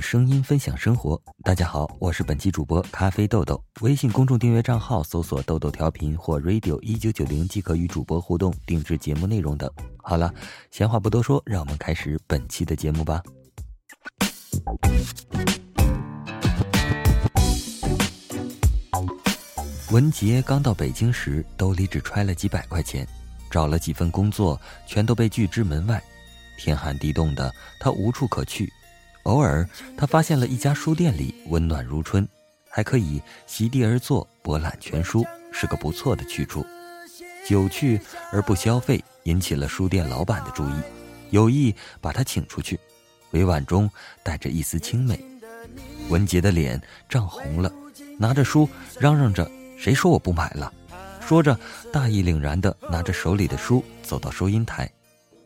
声音分享生活。大家好，我是本期主播咖啡豆豆。微信公众订阅账号搜索“豆豆调频”或 “radio 一九九零”即可与主播互动、定制节目内容等。好了，闲话不多说，让我们开始本期的节目吧。文杰刚到北京时，兜里只揣了几百块钱，找了几份工作，全都被拒之门外。天寒地冻的，他无处可去。偶尔，他发现了一家书店里温暖如春，还可以席地而坐博览全书，是个不错的去处。久去而不消费，引起了书店老板的注意，有意把他请出去。委婉中带着一丝轻美。文杰的脸涨红了，拿着书嚷嚷着：“谁说我不买了？”说着，大义凛然地拿着手里的书走到收银台。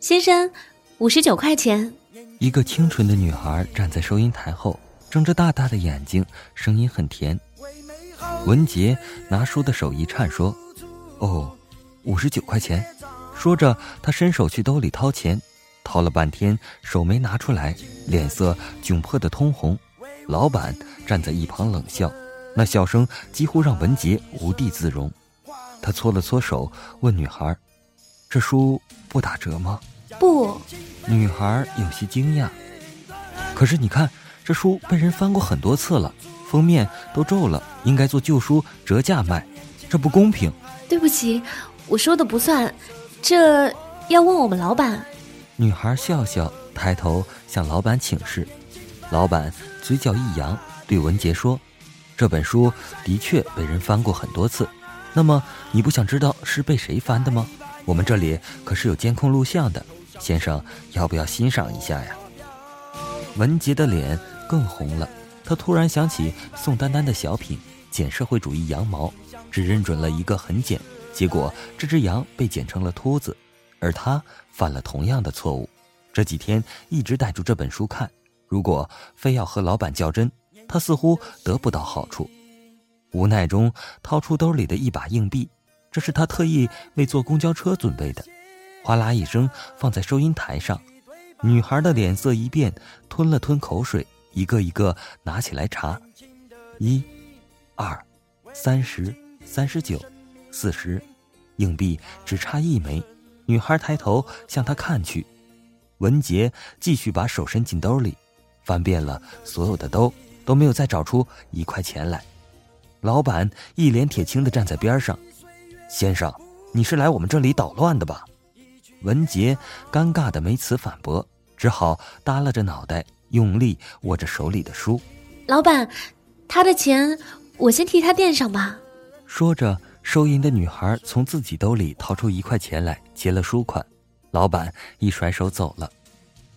先生。五十九块钱。一个清纯的女孩站在收银台后，睁着大大的眼睛，声音很甜。文杰拿书的手一颤，说：“哦，五十九块钱。”说着，他伸手去兜里掏钱，掏了半天，手没拿出来，脸色窘迫的通红。老板站在一旁冷笑，那笑声几乎让文杰无地自容。他搓了搓手，问女孩：“这书不打折吗？”不，女孩有些惊讶。可是你看，这书被人翻过很多次了，封面都皱了，应该做旧书折价卖，这不公平。对不起，我说的不算，这要问我们老板。女孩笑笑，抬头向老板请示。老板嘴角一扬，对文杰说：“这本书的确被人翻过很多次，那么你不想知道是被谁翻的吗？我们这里可是有监控录像的。”先生，要不要欣赏一下呀？文杰的脸更红了。他突然想起宋丹丹的小品《剪社会主义羊毛》，只认准了一个很剪，结果这只羊被剪成了秃子，而他犯了同样的错误。这几天一直带住这本书看，如果非要和老板较真，他似乎得不到好处。无奈中掏出兜里的一把硬币，这是他特意为坐公交车准备的。哗啦一声，放在收银台上。女孩的脸色一变，吞了吞口水，一个一个拿起来查。一、二、三十、三十九、四十，硬币只差一枚。女孩抬头向他看去。文杰继续把手伸进兜里，翻遍了所有的兜，都没有再找出一块钱来。老板一脸铁青的站在边上：“先生，你是来我们这里捣乱的吧？”文杰尴尬的没词反驳，只好耷拉着脑袋，用力握着手里的书。老板，他的钱我先替他垫上吧。说着，收银的女孩从自己兜里掏出一块钱来，结了书款。老板一甩手走了。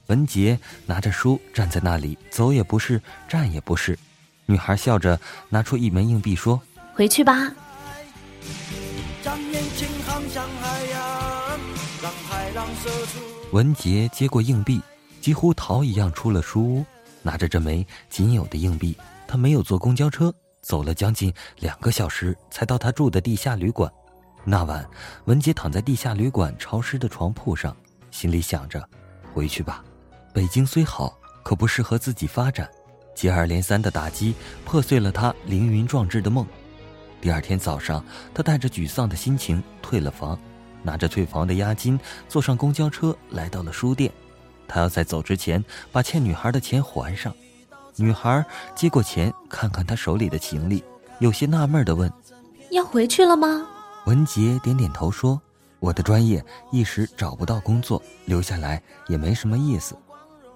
文杰拿着书站在那里，走也不是，站也不是。女孩笑着拿出一枚硬币说：“回去吧。”文杰接过硬币，几乎逃一样出了书屋，拿着这枚仅有的硬币，他没有坐公交车，走了将近两个小时才到他住的地下旅馆。那晚，文杰躺在地下旅馆潮湿的床铺上，心里想着：回去吧，北京虽好，可不适合自己发展。接二连三的打击破碎了他凌云壮志的梦。第二天早上，他带着沮丧的心情退了房。拿着退房的押金，坐上公交车来到了书店。他要在走之前把欠女孩的钱还上。女孩接过钱，看看他手里的行李，有些纳闷的问：“要回去了吗？”文杰点点头说：“我的专业一时找不到工作，留下来也没什么意思。”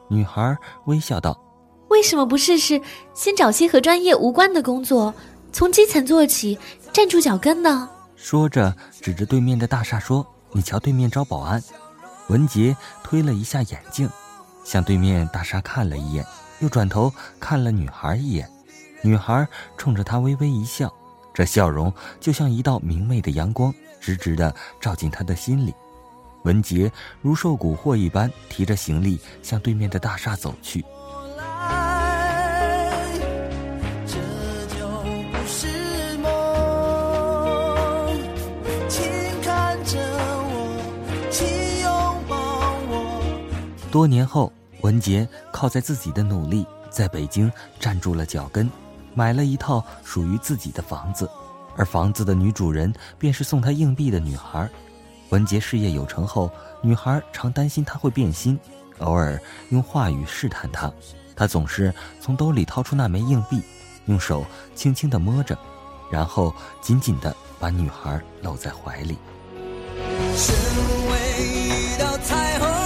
女孩微笑道：“为什么不试试先找些和专业无关的工作，从基层做起，站住脚跟呢？”说着，指着对面的大厦说：“你瞧，对面招保安。”文杰推了一下眼镜，向对面大厦看了一眼，又转头看了女孩一眼。女孩冲着他微微一笑，这笑容就像一道明媚的阳光，直直的照进他的心里。文杰如受蛊惑一般，提着行李向对面的大厦走去。多年后，文杰靠在自己的努力在北京站住了脚跟，买了一套属于自己的房子，而房子的女主人便是送他硬币的女孩。文杰事业有成后，女孩常担心他会变心，偶尔用话语试探他，他总是从兜里掏出那枚硬币，用手轻轻地摸着，然后紧紧地把女孩搂在怀里。身为一道彩虹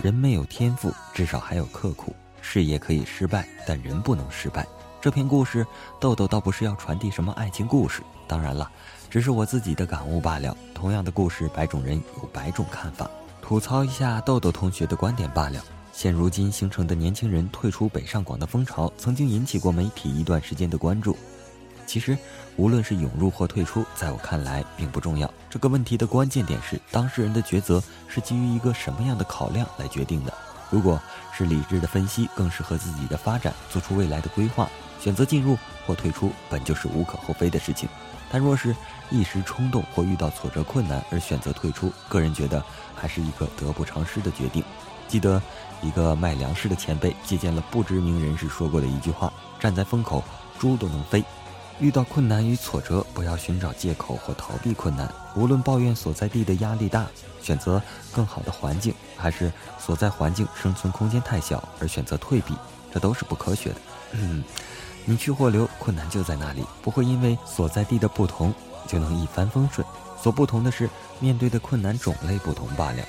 人没有天赋，至少还有刻苦。事业可以失败，但人不能失败。这篇故事，豆豆倒不是要传递什么爱情故事，当然了，只是我自己的感悟罢了。同样的故事，百种人有百种看法，吐槽一下豆豆同学的观点罢了。现如今形成的年轻人退出北上广的风潮，曾经引起过媒体一段时间的关注。其实，无论是涌入或退出，在我看来并不重要。这个问题的关键点是，当事人的抉择是基于一个什么样的考量来决定的。如果是理智的分析，更适合自己的发展，做出未来的规划，选择进入或退出，本就是无可厚非的事情。但若是一时冲动或遇到挫折困难而选择退出，个人觉得还是一个得不偿失的决定。记得一个卖粮食的前辈借鉴了不知名人士说过的一句话：“站在风口，猪都能飞。”遇到困难与挫折，不要寻找借口或逃避困难。无论抱怨所在地的压力大，选择更好的环境，还是所在环境生存空间太小而选择退避，这都是不科学的。嗯，你去或留，困难就在那里，不会因为所在地的不同就能一帆风顺。所不同的是，面对的困难种类不同罢了。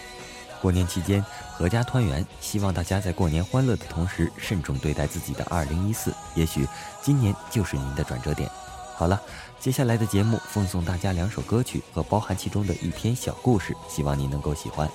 过年期间，阖家团圆，希望大家在过年欢乐的同时，慎重对待自己的二零一四。也许今年就是您的转折点。好了，接下来的节目奉送大家两首歌曲和包含其中的一篇小故事，希望您能够喜欢。